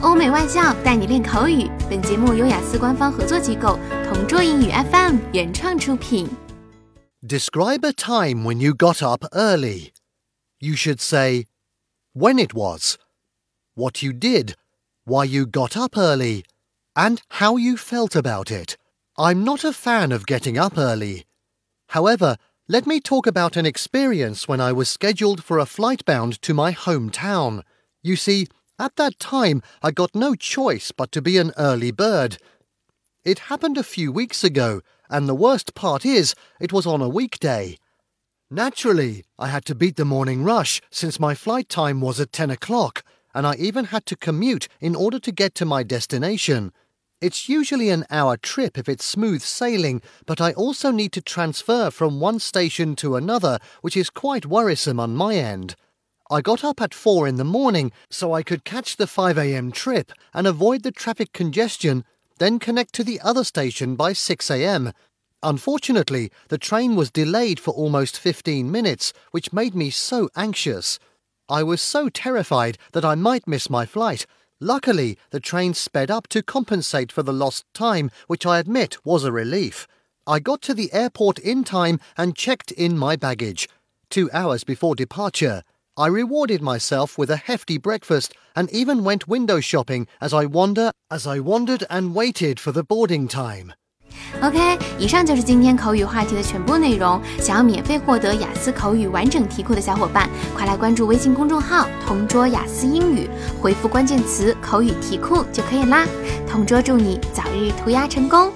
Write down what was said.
欧美外教带你练口语。本节目由雅思官方合作机构同桌英语 FM 原创出品。Describe a time when you got up early. You should say when it was, what you did, why you got up early, and how you felt about it. I'm not a fan of getting up early. However, let me talk about an experience when I was scheduled for a flight bound to my hometown. You see, at that time I got no choice but to be an early bird. It happened a few weeks ago, and the worst part is it was on a weekday. Naturally, I had to beat the morning rush since my flight time was at 10 o'clock, and I even had to commute in order to get to my destination. It's usually an hour trip if it's smooth sailing, but I also need to transfer from one station to another, which is quite worrisome on my end. I got up at 4 in the morning so I could catch the 5am trip and avoid the traffic congestion, then connect to the other station by 6am. Unfortunately, the train was delayed for almost 15 minutes, which made me so anxious. I was so terrified that I might miss my flight, Luckily, the train sped up to compensate for the lost time, which I admit was a relief. I got to the airport in time and checked in my baggage. Two hours before departure, I rewarded myself with a hefty breakfast and even went window shopping as I wander as I wandered and waited for the boarding time. OK，以上就是今天口语话题的全部内容。想要免费获得雅思口语完整题库的小伙伴，快来关注微信公众号“同桌雅思英语”，回复关键词“口语题库”就可以啦。同桌祝你早日屠鸭成功！